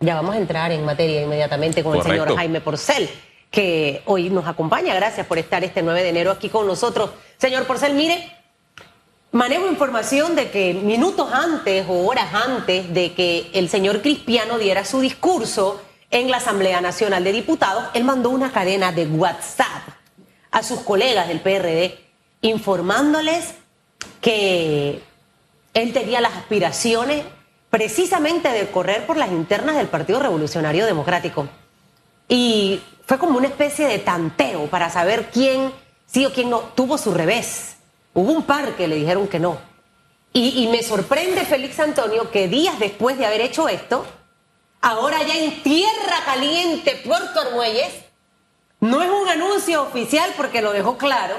Ya vamos a entrar en materia inmediatamente con el señor Jaime Porcel, que hoy nos acompaña. Gracias por estar este 9 de enero aquí con nosotros. Señor Porcel, mire, manejo información de que minutos antes o horas antes de que el señor Cristiano diera su discurso en la Asamblea Nacional de Diputados, él mandó una cadena de WhatsApp a sus colegas del PRD informándoles que él tenía las aspiraciones precisamente de correr por las internas del Partido Revolucionario Democrático. Y fue como una especie de tanteo para saber quién sí o quién no tuvo su revés. Hubo un par que le dijeron que no. Y, me sorprende, Félix Antonio, que días después de haber hecho esto, ahora ya en tierra caliente, Puerto Armuelles, no es un anuncio oficial porque lo dejó claro,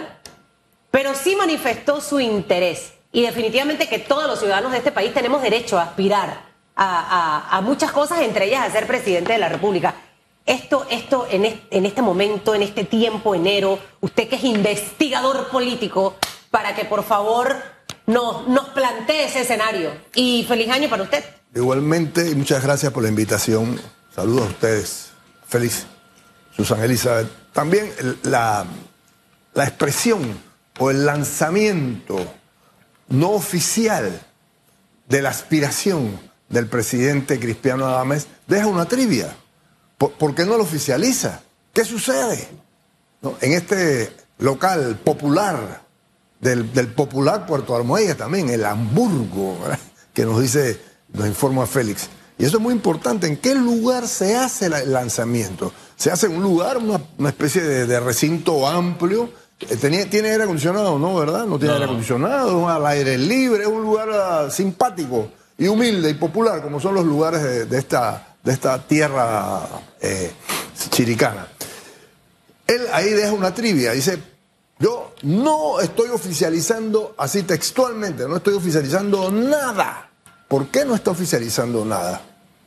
pero sí manifestó su interés y definitivamente que todos los ciudadanos de este país tenemos derecho a aspirar a, muchas cosas, entre ellas a ser presidente de la República. Esto, esto en, este, momento, en este tiempo, enero, usted que es investigador político, para que por favor nos, nos plantee ese escenario. Y feliz año para usted. Igualmente, y muchas gracias por la invitación. Saludos a ustedes. Feliz. Susana Elizabeth. También la, la expresión o el lanzamiento no oficial de la aspiración del presidente Cristiano Adames deja una trivia. ¿Por, qué no lo oficializa? ¿Qué sucede? En este local popular, del, popular Puerto Armuella también, el Hamburgo, que nos dice, nos informa Félix. Y eso es muy importante. ¿En qué lugar se hace el lanzamiento? Se hace en un lugar, una, especie de recinto amplio, eh, ¿Tiene aire acondicionado? No, ¿verdad? No tiene aire acondicionado, al aire libre, es un lugar ah, simpático y humilde y popular, como son los lugares de, esta, de esta tierra eh, chiricana. Él ahí deja una trivia, dice, yo no estoy oficializando, así textualmente, no estoy oficializando nada. ¿Por qué no está oficializando nada?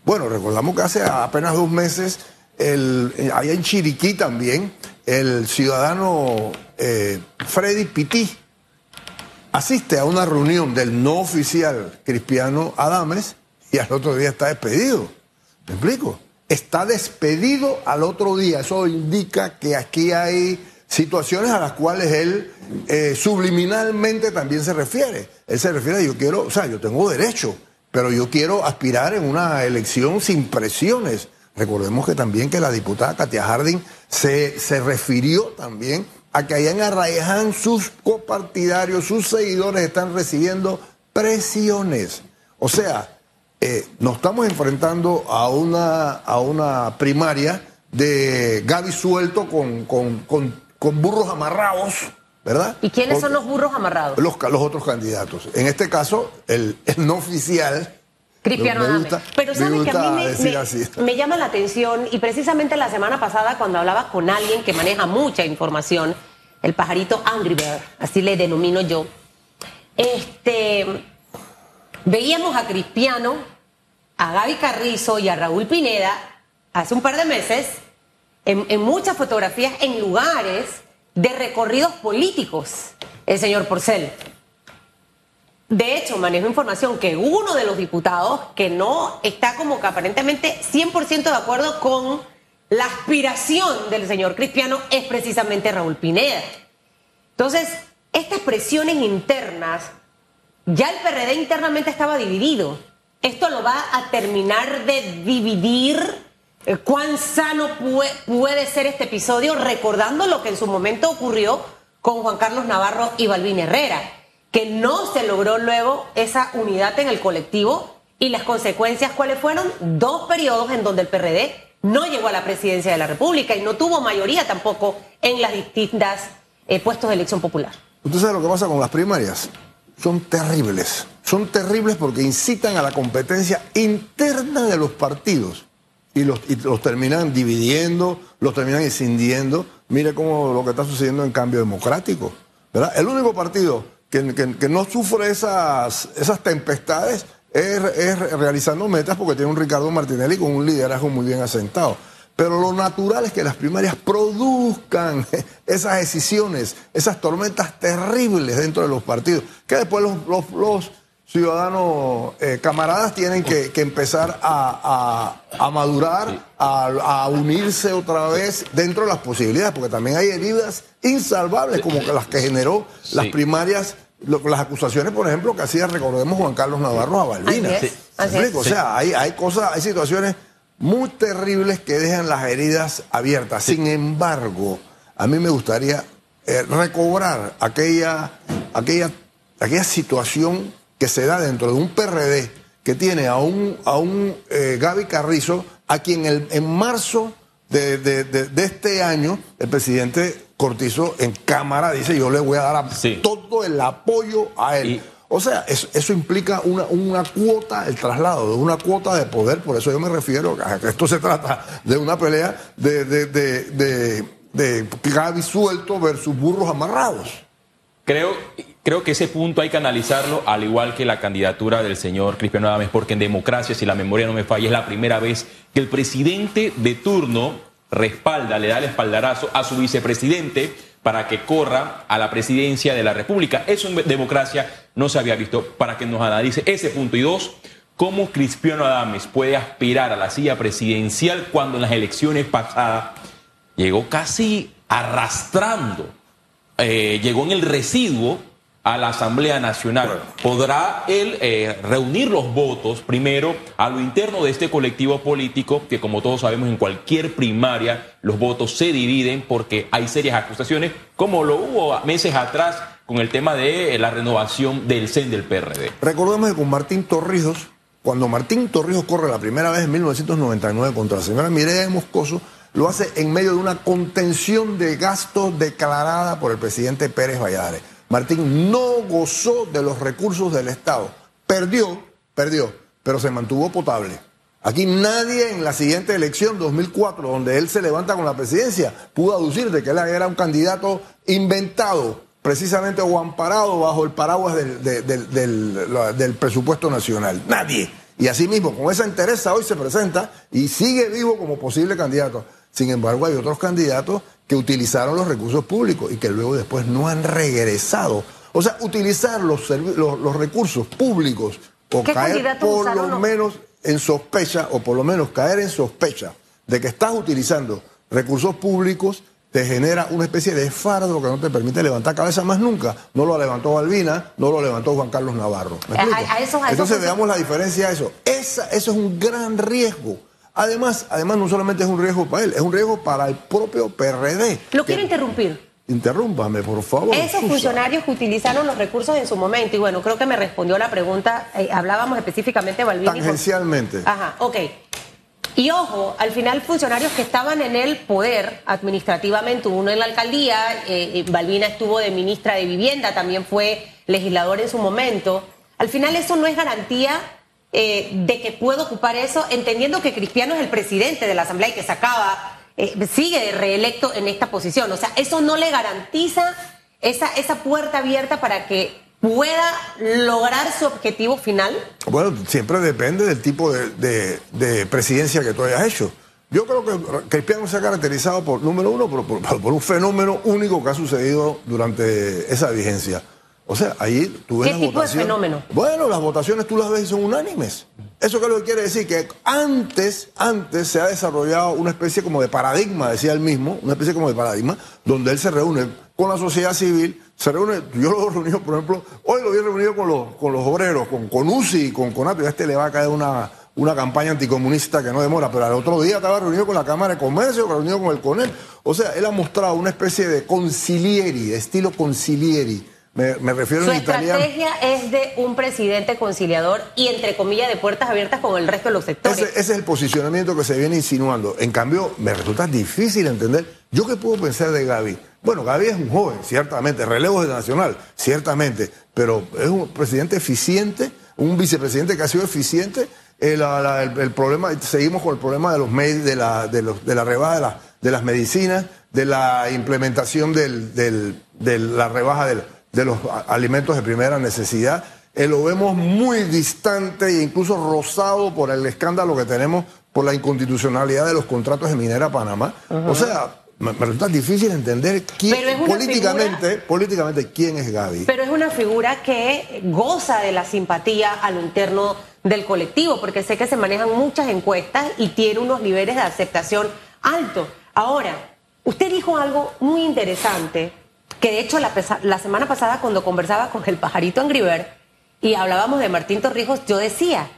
Bueno, recordamos que hace apenas dos meses, el, eh, allá en Chiriquí también, el ciudadano eh, Freddy Pití asiste a una reunión del no oficial Cristiano Adames y al otro día está despedido. ¿Me explico? Está despedido al otro día. Eso indica que aquí hay situaciones a las cuales él eh, subliminalmente también se refiere. Él se refiere a yo quiero, o sea, yo tengo derecho, pero yo quiero aspirar en una elección sin presiones. Recordemos que también que la diputada Katia Harding se, se refirió también a que allá en Arraiján sus copartidarios, sus seguidores están recibiendo presiones. O sea, eh, nos estamos enfrentando a una, a una primaria de Gaby suelto con, con, burros amarrados, ¿verdad? ¿Y quiénes son los burros amarrados? Los, los otros candidatos. En este caso, el, el no oficial Cristiano Pero sabe que a mí me, llama la atención y precisamente la semana pasada cuando hablaba con alguien que maneja mucha información, el pajarito Angry Bird, así le denomino yo, este, veíamos a Cristiano, a Gaby Carrizo y a Raúl Pineda hace un par de meses en, en muchas fotografías en lugares de recorridos políticos, el señor Porcel. De hecho, manejo información que uno de los diputados que no está como que aparentemente 100% de acuerdo con la aspiración del señor Cristiano es precisamente Raúl Pineda. Entonces, estas presiones internas, ya el PRD internamente estaba dividido. Esto lo va a terminar de dividir. Eh, ¿Cuán sano puede ser este episodio? Recordando lo que en su momento ocurrió con Juan Carlos Navarro y Balvin Herrera que no se logró luego esa unidad en el colectivo y las consecuencias cuáles fueron dos periodos en donde el PRD no llegó a la presidencia de la República y no tuvo mayoría tampoco en las distintas eh, puestos de elección popular. ¿Usted sabe lo que pasa con las primarias? Son terribles. Son terribles porque incitan a la competencia interna de los partidos y los, y los terminan dividiendo, los terminan escindiendo. Mire cómo lo que está sucediendo en cambio democrático. ¿verdad? El único partido que, no sufre esas, esas tempestades es, realizando metas porque tiene un Ricardo Martinelli con un liderazgo muy bien asentado. Pero lo natural es que las primarias produzcan esas decisiones, esas tormentas terribles dentro de los partidos, que después los, los, ciudadanos, eh, camaradas, tienen que, empezar a, madurar, a, unirse otra vez dentro de las posibilidades, porque también hay heridas insalvables como las que generó las primarias las acusaciones, por ejemplo, que hacía, recordemos, Juan Carlos Navarro a Balbina. O sea, hay, hay cosas, hay situaciones muy terribles que dejan las heridas abiertas. Sin embargo, a mí me gustaría eh, recobrar aquella, aquella, aquella situación que se da dentro de un PRD que tiene a un, a un eh, Gaby Carrizo, a quien el, en marzo de, este año el presidente Cortizo en Cámara dice yo le voy a dar todo el apoyo a él. o sea, eso, implica una, una, cuota, el traslado de una cuota de poder, por eso yo me refiero a que esto se trata de una pelea de, de, de, de Gaby suelto versus burros amarrados. Creo, creo que ese punto hay que analizarlo, al igual que la candidatura del señor Cristiano Adames, porque en democracia, si la memoria no me falla, es la primera vez que el presidente de turno respalda, le da el espaldarazo a su vicepresidente para que corra a la presidencia de la República. Eso en democracia no se había visto. Para que nos analice ese punto. Y dos, cómo Cristiano Adames puede aspirar a la silla presidencial cuando en las elecciones pasadas llegó casi arrastrando eh, llegó en el residuo a la Asamblea Nacional. ¿Podrá él eh, reunir los votos primero a lo interno de este colectivo político, que como todos sabemos en cualquier primaria los votos se dividen porque hay serias acusaciones, como lo hubo meses atrás con el tema de la renovación del CEN del PRD? Recordemos que con Martín Torrijos, cuando Martín Torrijos corre la primera vez en 1999 contra la señora Mireya de Moscoso, lo hace en medio de una contención de gastos declarada por el presidente Pérez Valladares. Martín no gozó de los recursos del Estado. Perdió, perdió, pero se mantuvo potable. Aquí nadie en la siguiente elección, 2004, donde él se levanta con la presidencia, pudo aducir de que él era un candidato inventado, precisamente o amparado bajo el paraguas del, del presupuesto nacional. Nadie. Y así mismo, con esa interés hoy se presenta y sigue vivo como posible candidato. Sin embargo, hay otros candidatos que utilizaron los recursos públicos y que luego después no han regresado. O sea, utilizar los, los, recursos públicos o caer por lo menos en sospecha, o por lo menos caer en sospecha de que estás utilizando recursos públicos te genera una especie de fardo que no te permite levantar cabeza más nunca. No lo levantó Balbina, no lo levantó Juan Carlos Navarro. Entonces veamos la diferencia de eso. Esa, eso es un gran riesgo. Además, además, no solamente es un riesgo para él, es un riesgo para el propio PRD. Lo quiero interrumpir. Interrúmpame, por favor. Esos funcionarios que utilizaron los recursos en su momento, y bueno, creo que me respondió la pregunta, eh, hablábamos específicamente de Balbini. Tangencialmente. Ajá, ok. Y ojo, al final funcionarios que estaban en el poder administrativamente, uno en la alcaldía, eh, eh, Balbina estuvo de ministra de Vivienda, también fue legislador en su momento. Al final eso no es garantía eh, de que puedo ocupar eso, entendiendo que Cristiano es el presidente de la Asamblea y que se acaba, eh, sigue reelecto en esta posición. O sea, eso no le garantiza esa, esa puerta abierta para que pueda lograr su objetivo final? Bueno, siempre depende del tipo de, presidencia que tú hayas hecho. Yo creo que Cristiano se ha caracterizado por, número uno, por, un fenómeno único que ha sucedido durante esa vigencia. O sea, ahí tú ves ¿Qué tipo de fenómeno? Bueno, las votaciones tú las ves y son unánimes. Eso que lo que quiere decir que antes, antes se ha desarrollado una especie como de paradigma, decía él mismo, una especie como de paradigma, donde él se reúne con la sociedad civil, se reúne, yo lo he reunido, por ejemplo, hoy lo vi reunido con los, con los obreros, con, con UCI, con Conato, y a este le va a caer una, una campaña anticomunista que no demora, pero al otro día estaba reunido con la Cámara de Comercio, reunido con el CONEL. O sea, él ha mostrado una especie de concilieri, de estilo concilieri me, refiero Su estrategia es de un presidente conciliador y, entre comillas, de puertas abiertas con el resto de los sectores. Ese, es el posicionamiento que se viene insinuando. En cambio, me resulta difícil entender. ¿Yo qué puedo pensar de Gaby? Bueno, Gaby es un joven, ciertamente, relevo de nacional, ciertamente, pero es un presidente eficiente, un vicepresidente que ha sido eficiente. El, problema, seguimos con el problema de los de la, de, los, de la rebaja de, las medicinas, de la implementación del, de la rebaja del de los alimentos de primera necesidad. Eh, lo vemos muy distante e incluso rozado por el escándalo que tenemos por la inconstitucionalidad de los contratos de Minera Panamá. O sea, me, resulta difícil entender quién, políticamente, políticamente quién es Gaby. Pero es una figura que goza de la simpatía a lo interno del colectivo, porque sé que se manejan muchas encuestas y tiene unos niveles de aceptación altos. Ahora, usted dijo algo muy interesante, que de hecho la, semana pasada cuando conversaba con el pajarito Angriver y hablábamos de Martín Torrijos, yo decía,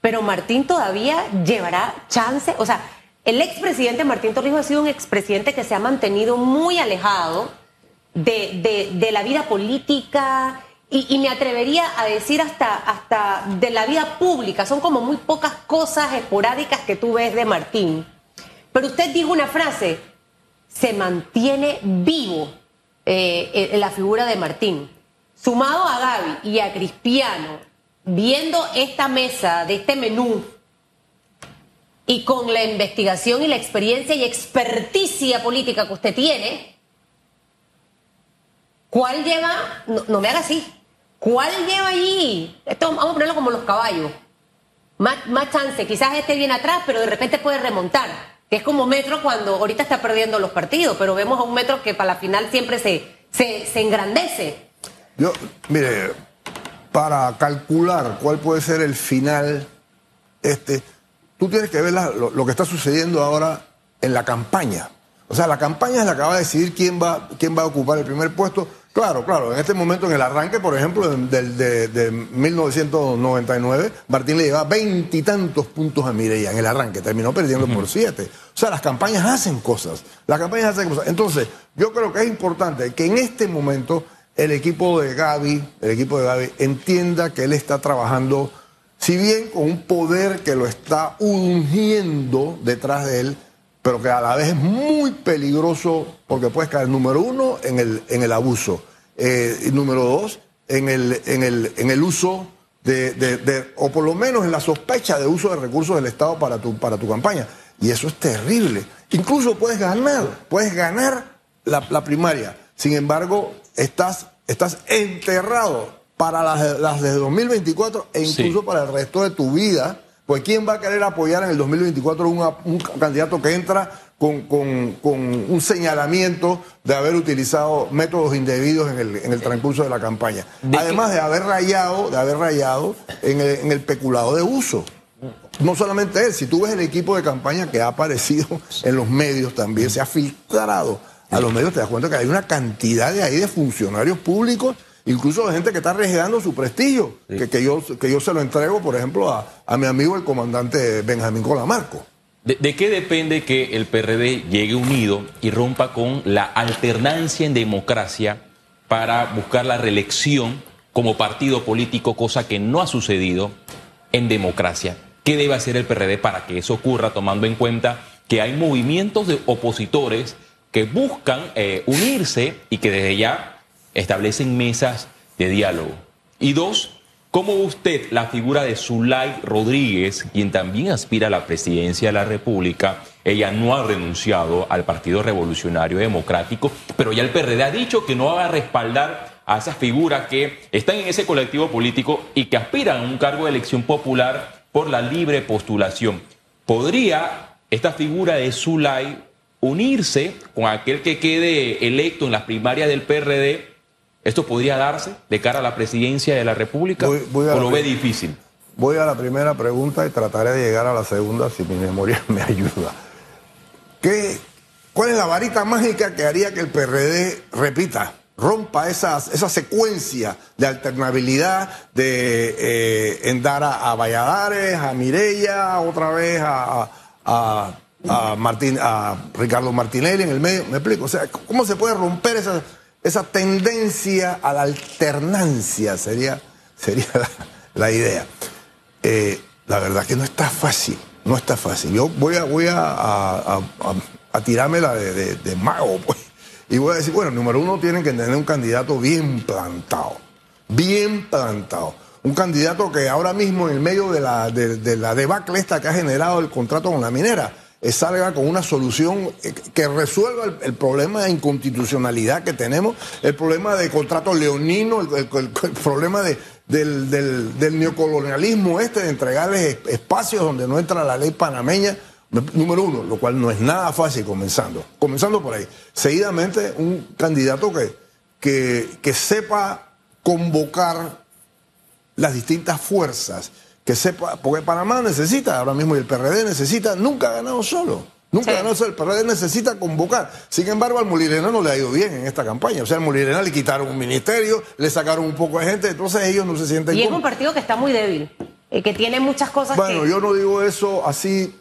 pero Martín todavía llevará chance, o sea, el expresidente Martín Torrijos ha sido un expresidente que se ha mantenido muy alejado de, la vida política y, me atrevería a decir hasta, hasta de la vida pública. Son como muy pocas cosas esporádicas que tú ves de Martín. Pero usted dijo una frase, se mantiene vivo eh, la figura de Martín. Sumado a Gaby y a Cristiano, viendo esta mesa de este menú y con la investigación y la experiencia y experticia política que usted tiene, ¿cuál lleva, no, me haga así, cuál lleva allí? Esto vamos a ponerlo como los caballos. Más, más chance, quizás este viene atrás, pero de repente puede remontar. Es como Metro cuando ahorita está perdiendo los partidos, pero vemos a un Metro que para la final siempre se, se, se engrandece. Yo, mire, para calcular cuál puede ser el final, este, tú tienes que ver lo, que está sucediendo ahora en la campaña. O sea, la campaña es la que va a decidir quién va, quién va a ocupar el primer puesto. Claro, claro, en este momento, en el arranque, por ejemplo, de, de, 1999, Martín le llevaba veintitantos puntos a Mireia en el arranque, terminó perdiendo por siete. O sea, las campañas hacen cosas, las campañas hacen cosas. Entonces, yo creo que es importante que en este momento el equipo de Gaby, el equipo de Gaby, entienda que él está trabajando si bien con un poder que lo está ungiendo detrás de él, pero que a la vez es muy peligroso porque puede caer, número uno, en el, en el abuso, eh, y número dos, en el, en el, en el uso de, o por lo menos en la sospecha de uso de recursos del Estado para tu, para tu campaña. Y eso es terrible. Incluso puedes ganar, puedes ganar la, la primaria. Sin embargo, estás, estás enterrado para las, las de 2024 e incluso para el resto de tu vida. Pues ¿quién va a querer apoyar en el 2024 un candidato que entra con, un señalamiento de haber utilizado métodos indebidos en el, en el transcurso de la campaña? Además de haber rayado, de haber rayado en el, en el peculado de uso. No solamente él, si tú ves el equipo de campaña que ha aparecido en los medios también, se ha filtrado a los medios, te das cuenta que hay una cantidad de ahí de funcionarios públicos incluso de gente que está arriesgando su prestigio, que, yo, que yo se lo entrego, por ejemplo, a, mi amigo el comandante Benjamín Colamarco. ¿De, ¿De, qué depende que el PRD llegue unido y rompa con la alternancia en democracia para buscar la reelección como partido político, cosa que no ha sucedido en democracia? ¿Qué debe hacer el PRD para que eso ocurra, tomando en cuenta que hay movimientos de opositores que buscan eh, unirse y que desde ya establecen mesas de diálogo. Y dos, ¿cómo usted la figura de Zulay Rodríguez, quien también aspira a la presidencia de la República? Ella no ha renunciado al Partido Revolucionario Democrático, pero ya el PRD ha dicho que no va a respaldar a esas figuras que están en ese colectivo político y que aspiran a un cargo de elección popular por la libre postulación. ¿Podría esta figura de Zulay unirse con aquel que quede electo en las primarias del PRD ¿Esto podría darse de cara a la presidencia de la República o lo ve difícil? Voy a la primera pregunta y trataré de llegar a la segunda si mi memoria me ayuda. ¿Qué, ¿Cuál es la varita mágica que haría que el PRD repita, rompa esa secuencia de alternabilidad de eh, a, Valladares, a Mireya, otra vez a, a, Martín, a Ricardo Martinelli en el medio? ¿Me explico? O sea, ¿cómo se puede romper esa esa tendencia a la alternancia sería, sería la, idea. Eh, la verdad que no está fácil, no está fácil. Yo voy a, voy a, a, tirarme la de, de, mago, pues. Y voy a decir, bueno, número uno, tienen que tener un candidato bien plantado, bien plantado. Un candidato que ahora mismo, en el medio de la, de, la debacle esta que ha generado el contrato con la minera, salga con una solución eh, que resuelva el, problema de inconstitucionalidad que tenemos, el problema de contrato leonino, el, problema de, del, neocolonialismo este, de entregarles espacios donde no entra la ley panameña. Número uno, lo cual no es nada fácil comenzando. Comenzando por ahí. Seguidamente, un candidato que, que, que sepa convocar las distintas fuerzas, que sepa, porque Panamá necesita, ahora mismo y el PRD necesita, nunca ha ganado solo. Nunca ha ganado solo. El PRD necesita convocar. Sin embargo, al Molirena no le ha ido bien en esta campaña. O sea, al Molirena le quitaron un ministerio, le sacaron un poco de gente, entonces ellos no se sienten. Y es un partido que está muy débil, eh, que tiene muchas cosas bueno, yo no digo eso así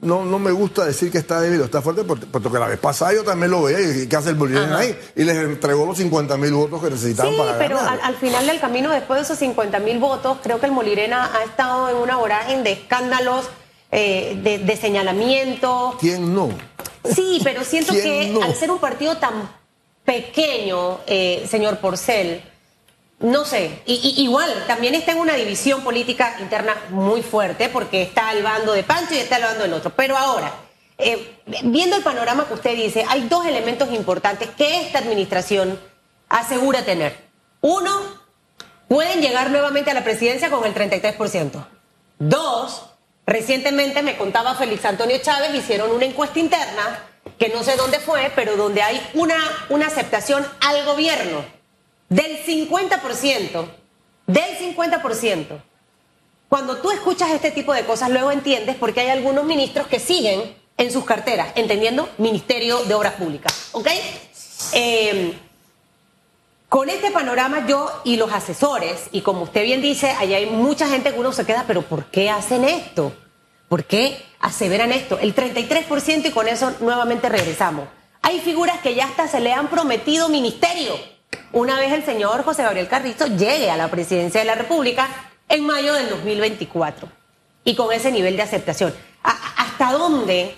no, no me gusta decir que está débil o está fuerte, porque, porque la vez pasada yo también lo veía y que hace el Bolívar ahí. Y les entregó los 50 mil votos que necesitaban sí, para pero al, final del camino, después de esos 50 mil votos, creo que el Molirena ha estado en una vorágine de escándalos, eh, de, señalamiento. ¿Quién no? Sí, pero siento que al ser un partido tan pequeño, eh, señor Porcel, no sé, igual también está en una división política interna muy fuerte porque está el bando de Pancho y está el bando del otro. Pero ahora, eh, viendo el panorama que usted dice, hay dos elementos importantes que esta administración asegura tener. Uno, pueden llegar nuevamente a la presidencia con el 33%. Dos, recientemente me contaba Félix Antonio Chávez, hicieron una encuesta interna que no sé dónde fue, pero donde hay una, una aceptación al gobierno del 50%, del 50%. Cuando tú escuchas este tipo de cosas, luego entiendes por qué hay algunos ministros que siguen en sus carteras, entendiendo Ministerio de Obras Públicas. ¿Ok? Eh, con este panorama yo y los asesores, y como usted bien dice, allá hay mucha gente que uno se queda, pero ¿por qué hacen esto? ¿Por qué aseveran esto? El 33% y con eso nuevamente regresamos. Hay figuras que ya hasta se le han prometido ministerio una vez el señor José Gabriel Carrizo llegue a la presidencia de la República en mayo del 2024. Y con ese nivel de aceptación. ¿Hasta dónde,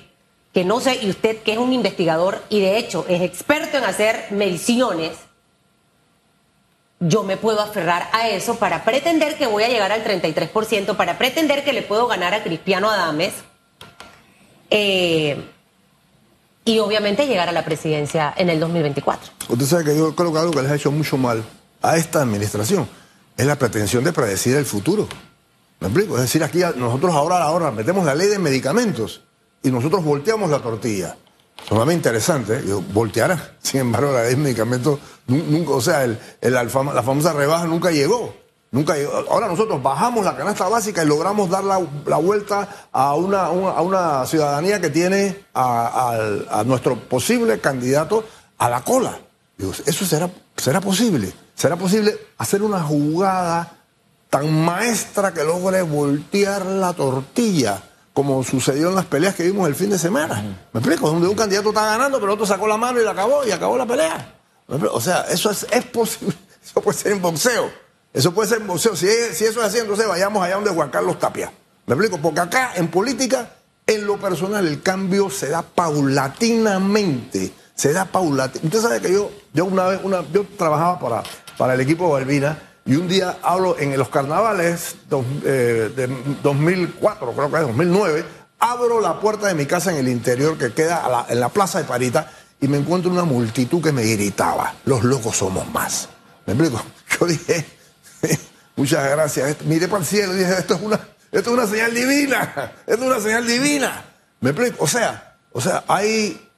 que no sé, y usted que es un investigador y de hecho es experto en hacer mediciones, yo me puedo aferrar a eso para pretender que voy a llegar al 33%, para pretender que le puedo ganar a Cristiano Adames? Eh, y obviamente llegar a la presidencia en el 2024. Usted sabe que yo creo que algo que les ha hecho mucho mal a esta administración es la pretensión de predecir el futuro. ¿Me explico? Es decir, aquí nosotros ahora, ahora metemos la ley de medicamentos y nosotros volteamos la tortilla. Sumamente interesante, ¿eh? Sin embargo, la ley de medicamentos, nunca, o sea, el, la famosa rebaja nunca llegó. Nunca Ahora nosotros bajamos la canasta básica y logramos dar la, vuelta a una, a una, ciudadanía que tiene a, nuestro posible candidato a la cola. ¿eso será, será posible? ¿Será posible hacer una jugada tan maestra que logre voltear la tortilla? como sucedió en las peleas que vimos el fin de semana. ¿Me explico? Donde un candidato está ganando, pero el otro sacó la mano y la acabó y acabó la pelea. O sea, eso es, es posible. Eso puede ser en boxeo. Eso puede ser boxeo. Si, eso es así, entonces vayamos allá donde Juan Carlos Tapia. ¿Me explico? Porque acá, en política, en lo personal, el cambio se da paulatinamente. Se da paulatinamente. Usted sabe que yo, yo una vez, una, yo trabajaba para, para el equipo de Balbina y un día hablo en los carnavales eh, de 2004, creo que es 2009, abro la puerta de mi casa en el interior que queda en la plaza de Parita y me encuentro una multitud que me gritaba, los locos somos más. ¿Me explico? Yo dije, Muchas gracias. Mire para el cielo y dije, esto es una, esto es una señal divina. Esto es una señal divina. ¿Me explico? O sea, o sea, hay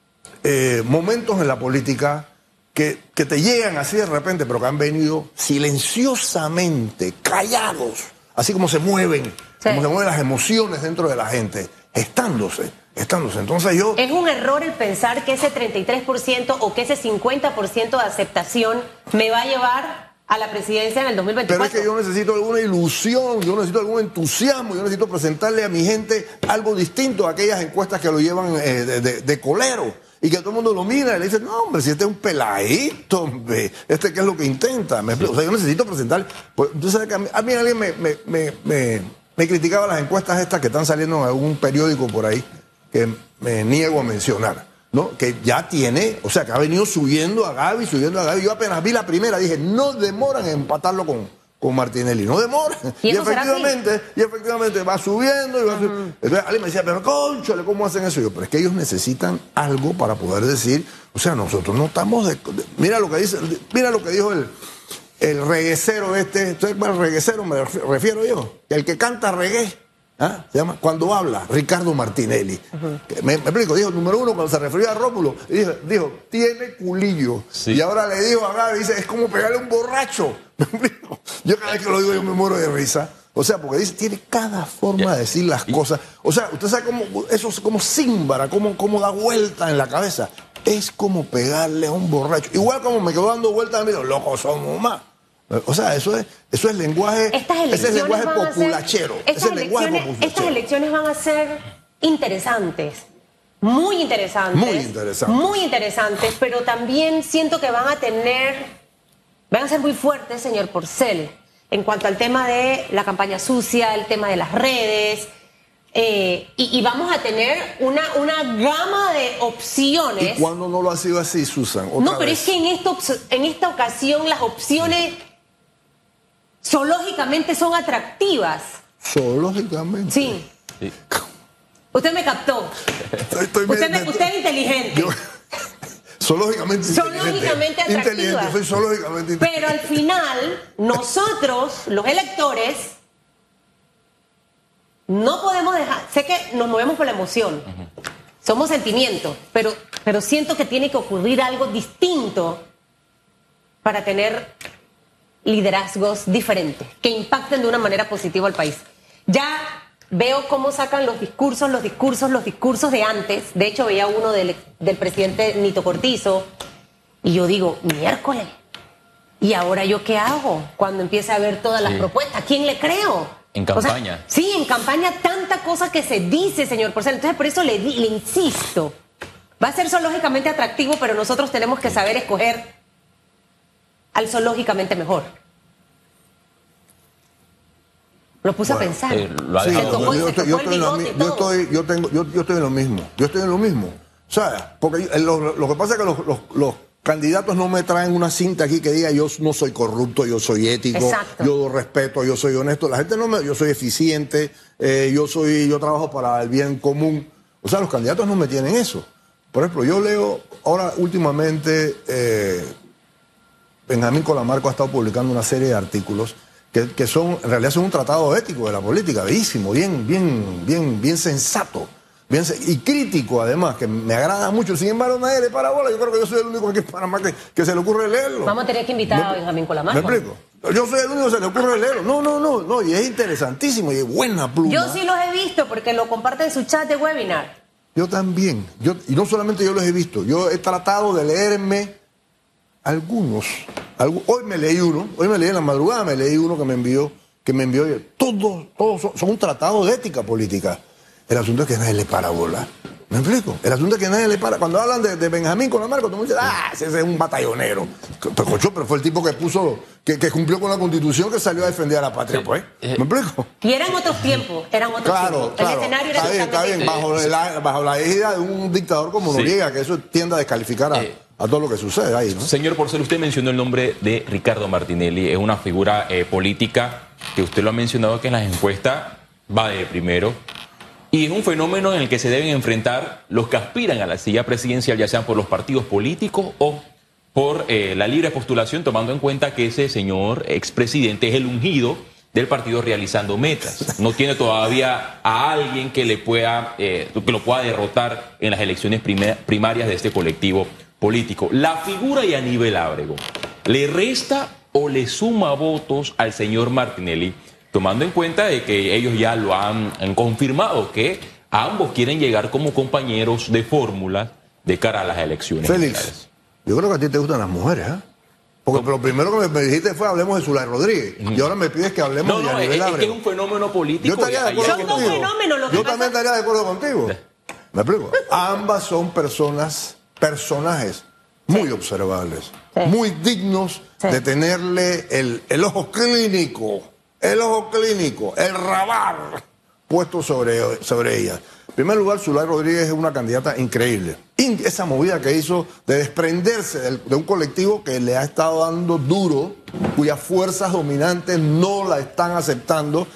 eh, momentos en la política que, que, te llegan así de repente, pero que han venido silenciosamente, callados, así como se mueven, como se mueven las emociones dentro de la gente, estándose, estándose. Entonces yo... Es un error el pensar que ese 33% o que ese 50% de aceptación me va a llevar a la presidencia en el 2024. Pero es que yo necesito alguna ilusión, yo necesito algún entusiasmo, yo necesito presentarle a mi gente algo distinto a aquellas encuestas que lo llevan eh, de, colero. Y que todo el mundo lo mira y le dice, no, hombre, si este es un peladito, hombre, este qué es lo que intenta. o sea, yo necesito presentar. Pues, sabes que a mí, alguien me, me, me, criticaba las encuestas estas que están saliendo en algún periódico por ahí, que me niego a mencionar. ¿No? que ya tiene, o sea, que ha venido subiendo a Gaby, subiendo a Gaby. Yo apenas vi la primera, dije, no demoran en empatarlo con, con Martinelli, no demoran. Y, efectivamente, y efectivamente va subiendo y va subiendo. Entonces alguien me decía, pero conchole, ¿cómo hacen eso? yo, pero es que ellos necesitan algo para poder decir, o sea, nosotros no estamos de, mira lo que dice, mira lo que dijo el, el reguecero este, ¿sabes el reguecero me refiero yo? El que canta reggae. ¿Ah? Se llama Cuando habla, Ricardo Martinelli. me, explico, dijo, número uno, cuando se refirió a Rómulo, dijo, dijo tiene culillo. Y ahora le dijo a Gaby, dice, es como pegarle a un borracho. ¿Me explico? Yo cada vez que lo digo yo me muero de risa. O sea, porque dice, tiene cada forma de decir las cosas. O sea, usted sabe cómo, eso es como símbara, cómo, cómo da vuelta en la cabeza. Es como pegarle a un borracho. Igual como me quedo dando vueltas a mí, locos somos más. O sea, eso es, eso es lenguaje, ese es lenguaje populachero. estas, elecciones, van a ser interesantes, muy interesantes. Muy interesantes. Muy interesantes, pero también siento que van a tener, van a ser muy fuertes, señor Porcel, en cuanto al tema de la campaña sucia, el tema de las redes. Eh, y, vamos a tener una, una gama de opciones. ¿Y cuándo no lo ha sido así, Susan? no, pero es que en, esto, en esta ocasión las opciones zoológicamente son atractivas. Zoológicamente. Sí. Usted me captó. usted, es inteligente. zoológicamente zoológicamente inteligente. Soy zoológicamente inteligente. Pero al final, nosotros, los electores, no podemos dejar. Sé que nos movemos por la emoción. Somos sentimientos, pero, pero siento que tiene que ocurrir algo distinto para tener liderazgos diferentes que impacten de una manera positiva al país. Ya veo cómo sacan los discursos, los discursos, los discursos de antes. De hecho, veía uno del, presidente Nito Cortizo y yo digo, miércoles. ¿Y ahora yo qué hago cuando empiece a ver todas las propuestas? ¿Quién le creo? En campaña. sí, en campaña tanta cosa que se dice, señor Porcel. Entonces, por eso le, le insisto. Va a ser zoológicamente atractivo, pero nosotros tenemos que saber escoger al zoológicamente mejor. Lo puse a pensar. Eh, yo, estoy, yo, tengo, yo, estoy en lo mismo. Yo estoy en lo mismo. O sea, porque lo, que pasa es que los, candidatos no me traen una cinta aquí que diga yo no soy corrupto, yo soy ético, yo respeto, yo soy honesto. La gente no me, yo soy eficiente, eh, yo soy, yo trabajo para el bien común. O sea, los candidatos no me tienen eso. Por ejemplo, yo leo ahora últimamente eh, Benjamín Colamarco ha estado publicando una serie de artículos que, son, en realidad son un tratado ético de la política, bellísimo, bien, bien, bien, bien sensato. Bien, y crítico además, que me agrada mucho. Sin embargo, nadie le para bola. Yo creo que yo soy el único aquí en Panamá que, que se le ocurre leerlo. Vamos a tener que invitar a Benjamín Colamarco. ¿Me explico? Yo soy el único que se le ocurre leerlo. No, no, no, no. Y es interesantísimo y es buena pluma. Yo sí los he visto porque lo comparten en su chat de webinar. Yo también. Yo, y no solamente yo los he visto. Yo he tratado de leerme algunos, hoy me leí uno, hoy me leí en la madrugada, me leí uno que me envió, que me envió, todos, todos son, un tratado de ética política. El asunto es que nadie le para bola. ¿Me explico? El asunto es que nadie le para. Cuando hablan de, Benjamín con la marca, todo el mundo dice, ah, ese es un batallonero. Pero, pero fue el tipo que puso, que, cumplió con la constitución, que salió a defender a la patria, pues. ¿Me explico? Y eran otros tiempos, eran otros claro, tiempos. El escenario era está bien, está bien, bajo la, bajo la égida de un dictador como Noriega, que eso tiende a descalificar a, eh, a todo lo que sucede ahí, ¿no? Señor Porcel, usted mencionó el nombre de Ricardo Martinelli, es una figura eh, política que usted lo ha mencionado que en las encuestas va de primero. Y es un fenómeno en el que se deben enfrentar los que aspiran a la silla presidencial, ya sean por los partidos políticos o por eh, la libre postulación, tomando en cuenta que ese señor expresidente es el ungido del partido realizando metas. No tiene todavía a alguien que le pueda, eh, que lo pueda derrotar en las elecciones primarias de este colectivo político. La figura y Aníbal Ábrego, ¿le resta o le suma votos al señor Martinelli, tomando en cuenta de que ellos ya lo han, confirmado, que ambos quieren llegar como compañeros de fórmula de cara a las elecciones. Félix, yo creo que a ti te gustan las mujeres, ¿eh? Porque lo primero que me dijiste fue hablemos de Zulay Rodríguez. Y ahora me pides que hablemos de Aníbal Ábrego. Es que es un fenómeno político. Yo estaría de acuerdo contigo. Yo también estaría de acuerdo contigo. ¿Me explico? Ambas son personas personajes muy observables, muy dignos de tenerle el, ojo clínico, el ojo clínico, el rabar puesto sobre, sobre ella. En primer lugar, Zulay Rodríguez es una candidata increíble. esa movida que hizo de desprenderse de un colectivo que le ha estado dando duro, cuyas fuerzas dominantes no la están aceptando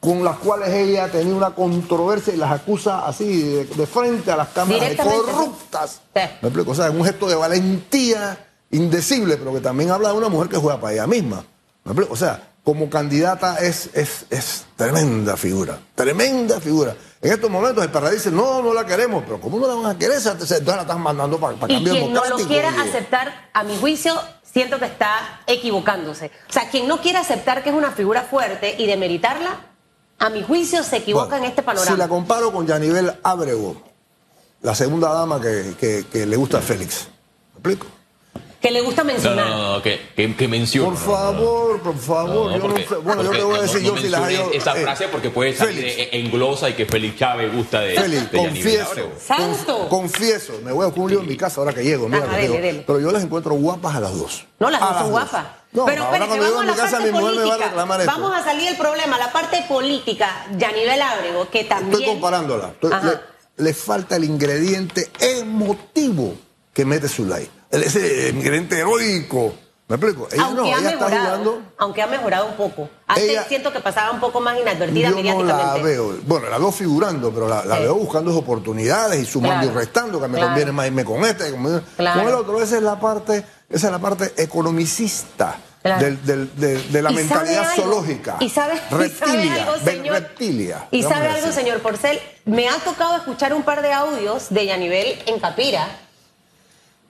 con las cuales ella tenía una controversia y las acusa así de, frente a las cámaras de corruptas. ¿Me explico? O sea, es un gesto de valentía indecible, pero que también habla de una mujer que juega para ella misma. ¿Me explico? O sea, como candidata es, es, es tremenda figura, tremenda figura. En estos momentos el PRD dice, no, no la queremos, pero ¿cómo no la van a querer? Entonces la están mandando para, para y cambio quien no lo quiera aceptar, a mi juicio, siento que está equivocándose. O sea, quien no quiere aceptar que es una figura fuerte y demeritarla, a mi juicio se equivoca Bueno, en este panorama. Si la comparo con Yanivel Abrego, la segunda dama que, que- que le gusta a Félix. ¿Me explico? Que le gusta No, mencionar. no, no, no, que, que, que mencione. Por favor, por favor. No, yo porque- no sé. Bueno, yo te voy a no- decir, no yo si las hallo- Esa eh, frase porque puede salir Félix. eh, en glosa y que Félix Chávez gusta de, Félix, de confieso. ¡Santo! conf- confieso, me voy a buscar un lío en mi casa ahora que llego, mira, Ajá, dele, dele. pero yo las encuentro guapas a las dos. No, las A dos son guapas. No, Pero ahora espérate, cuando llego vamos a la casa parte mi mujer me va a. Vamos a salir del problema, la parte política, Yanivel Ábrego, que también... Estoy comparándola. Estoy- le, le falta el ingrediente emotivo que mete Zulay. Ese ingrediente heroico. ¿Me explico? Ella aunque no, ha ella está mejorado, jugando. aunque ha mejorado un poco. Antes Ella- siento que pasaba un poco más inadvertida Yo no mediáticamente. la veo. Bueno, la veo figurando, pero la, la Sí. veo buscando oportunidades y sumando Claro. y restando, que me Claro. conviene más irme con este, con, Claro. con el otro. Esa es la parte, esa es la parte economicista Claro. del- del- de, la ¿Y sabe mentalidad zoológica. ¿Y sabe, y sabe reptilia. algo, señor? reptilia. ¿Y sabe algo, señor Porcel? Me ha tocado escuchar un par de audios de Yanivel en Capira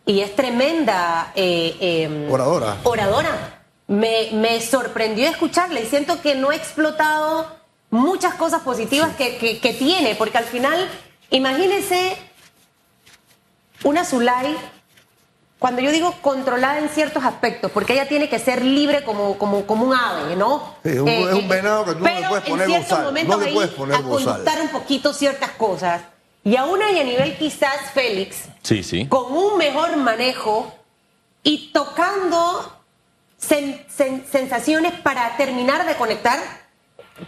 y es tremenda eh, eh, Oradora. oradora. Me, me sorprendió escucharla y siento que no ha explotado muchas cosas positivas que, que- que tiene, porque al final, imagínese una Zulay, cuando yo digo controlada en ciertos aspectos, porque ella tiene que ser libre como, como, como un ave, ¿no? Sí, es un- es un venado que tú no le puedes poner en ciertos momentos no le ahí puedes poner a bozal. conductar un poquito ciertas cosas. Y aún hay a nivel quizás Félix, Sí, sí. con un mejor manejo y tocando sen- sen- sensaciones para terminar de conectar,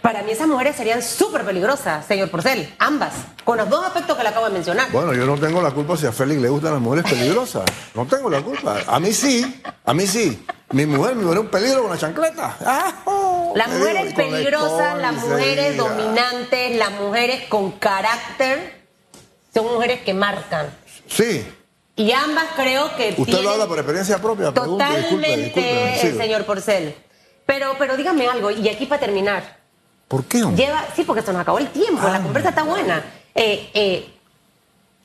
para mí esas mujeres serían súper peligrosas, señor Porcel, ambas, con los dos aspectos que le acabo de mencionar. Bueno, yo no tengo la culpa si a Félix le gustan las mujeres peligrosas. No tengo la culpa. A mí sí, a mí sí. Mi mujer, mi mujer es un peligro con la chancleta. ¡Ah! oh! Las mujeres peligrosas, las mujeres dominantes, las mujeres con carácter, son mujeres que marcan. Sí. Y ambas creo que Usted tienen lo habla por experiencia propia. Disculpe, totalmente, disculpe. señor Porcel. Pero, pero dígame algo, y aquí para terminar. ¿Por qué, hombre? Lleva, sí, porque se nos acabó el tiempo, Ah. la conversa está buena. Eh, eh,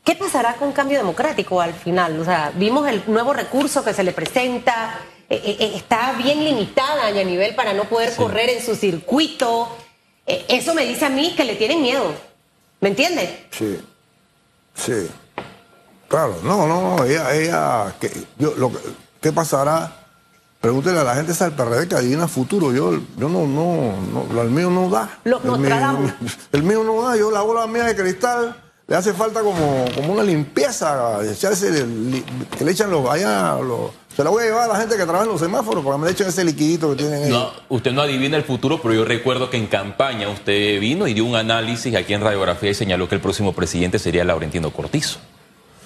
¿Qué pasará con cambio democrático al final? O sea, vimos el nuevo recurso que se le presenta, eh, está bien limitada a nivel para no poder correr en su circuito. Eso me dice a mí que le tienen miedo. ¿Me entiende? Sí. Sí. Claro, no, no, no, ella, ella, que, yo, lo, que- ¿qué pasará? Pregúntele a la gente esa del PRD que adivina futuro. Yo, yo no, no, no, el mío no da. Los el, mío, el mío no da. Yo la bola mía de cristal le hace falta como, como una limpieza, echarse, li- que le echan los, allá, los, se la voy a llevar a la gente que trabaja en los semáforos para que me le echen ese liquidito que tienen ellos. No, usted no adivina el futuro, pero yo recuerdo que en campaña usted vino y dio un análisis aquí en Radiografía y señaló que el próximo presidente sería Laurentino Cortizo.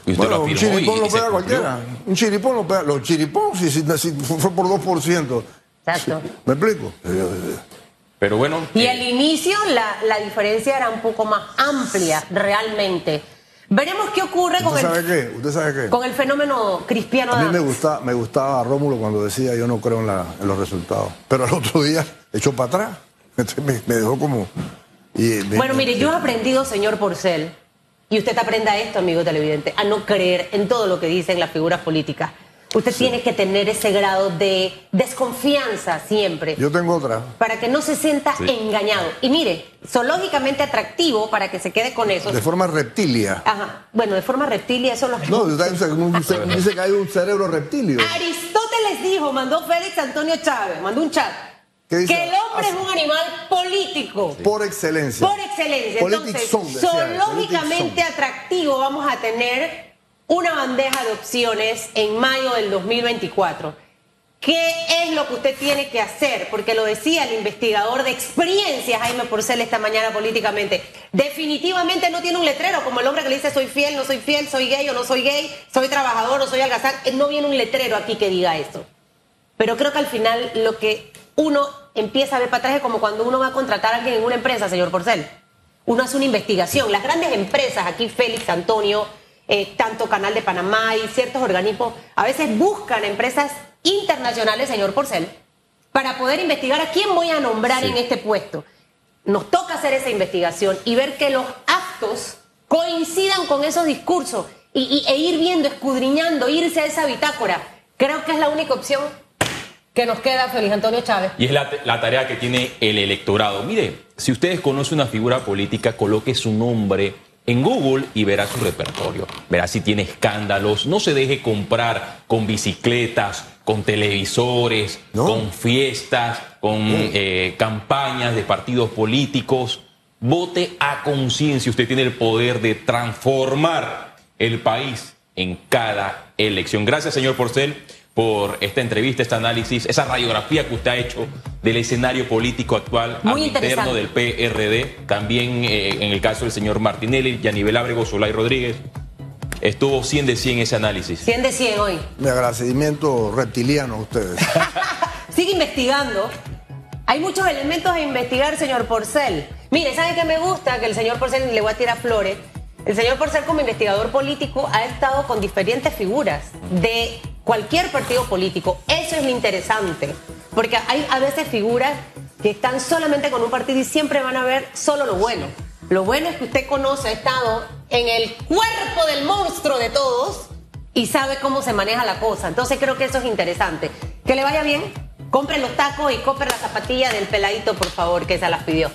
Y usted Bueno, lo un afirmó y- chiripón y lo pega cualquiera. Un chiripón lo pega. Los chiripón, si, si, si fue por 2%. Exacto. ¿Me explico? Pero bueno, Y eh, al inicio la, la diferencia era un poco más amplia, realmente. Veremos qué ocurre con ¿Usted sabe el, qué? ¿Usted sabe qué? con el fenómeno cristiano. A mí me, gusta, me gustaba Rómulo cuando decía yo no creo en, la- en los resultados. Pero al otro día echó para atrás. Entonces me, me dejó como... y me- Bueno, mire, yo he aprendido, señor Porcel, y usted aprenda esto, amigo televidente, a no creer en todo lo que dicen las figuras políticas. Usted tiene que tener ese grado de desconfianza siempre. Yo tengo otra. para que no se sienta engañado. Y mire, zoológicamente atractivo para que se quede con eso. De forma reptilia. Ajá. Bueno, de forma reptilia, eso lo No, usted dice, dice que hay un cerebro reptilio. Aristóteles dijo, mandó Félix Antonio Chávez, mandó un chat, que el hombre Ah, es un animal político. Por excelencia. Por excelencia. Entonces, zoológicamente atractivo vamos a tener una bandeja de opciones en mayo del 2024. ¿Qué es lo que usted tiene que hacer? Porque lo decía el investigador de experiencia, Jaime Porcel, esta mañana políticamente. Definitivamente no tiene un letrero, como el hombre que le dice soy fiel, no soy fiel, soy gay o no soy gay, soy trabajador o soy algazán. No viene un letrero aquí que diga eso. Pero creo que al final lo que uno empieza a ver para atrás es como cuando uno va a contratar a alguien en una empresa, señor Porcel. Uno hace una investigación. Las grandes empresas, aquí Félix, Antonio, eh, tanto Canal de Panamá y ciertos organismos, a veces buscan empresas internacionales, señor Porcel, para poder investigar a quién voy a nombrar en este puesto. Nos toca hacer esa investigación y ver que los actos coincidan con esos discursos y, e ir viendo, escudriñando, irse a esa bitácora. Creo que es la única opción que nos queda, Feliz Antonio Chávez. Y es la, la, tarea que tiene el electorado. Mire, si ustedes conocen una figura política, coloque su nombre en Google y verá su repertorio. Verá si tiene escándalos. No se deje comprar con bicicletas, con televisores, con fiestas, con eh, campañas de partidos políticos. Vote a conciencia. Usted tiene el poder de transformar el país en cada elección. Gracias, señor Porcel por esta entrevista, este análisis, esa radiografía que usted ha hecho del escenario político actual interno del PRD, también eh, en el caso del señor Martinelli, Yanivel Ábrego, Solay Rodríguez. Estuvo 100 de 100 ese análisis. 100 de 100 hoy. Mi agradecimiento reptiliano a ustedes. Sigue investigando. Hay muchos elementos a investigar, señor Porcel. Mire, ¿sabe qué me gusta? Que el señor Porcel le voy a tirar flores. El señor Porcel como investigador político ha estado con diferentes figuras de cualquier partido político. Eso es lo interesante, porque hay a veces figuras que están solamente con un partido y siempre van a ver solo lo bueno. Lo bueno es que usted conoce, ha estado en el cuerpo del monstruo de todos y sabe cómo se maneja la cosa. Entonces creo que eso es interesante. Que le vaya bien, compre los tacos y compre la zapatilla del peladito, por favor, que se las pidió.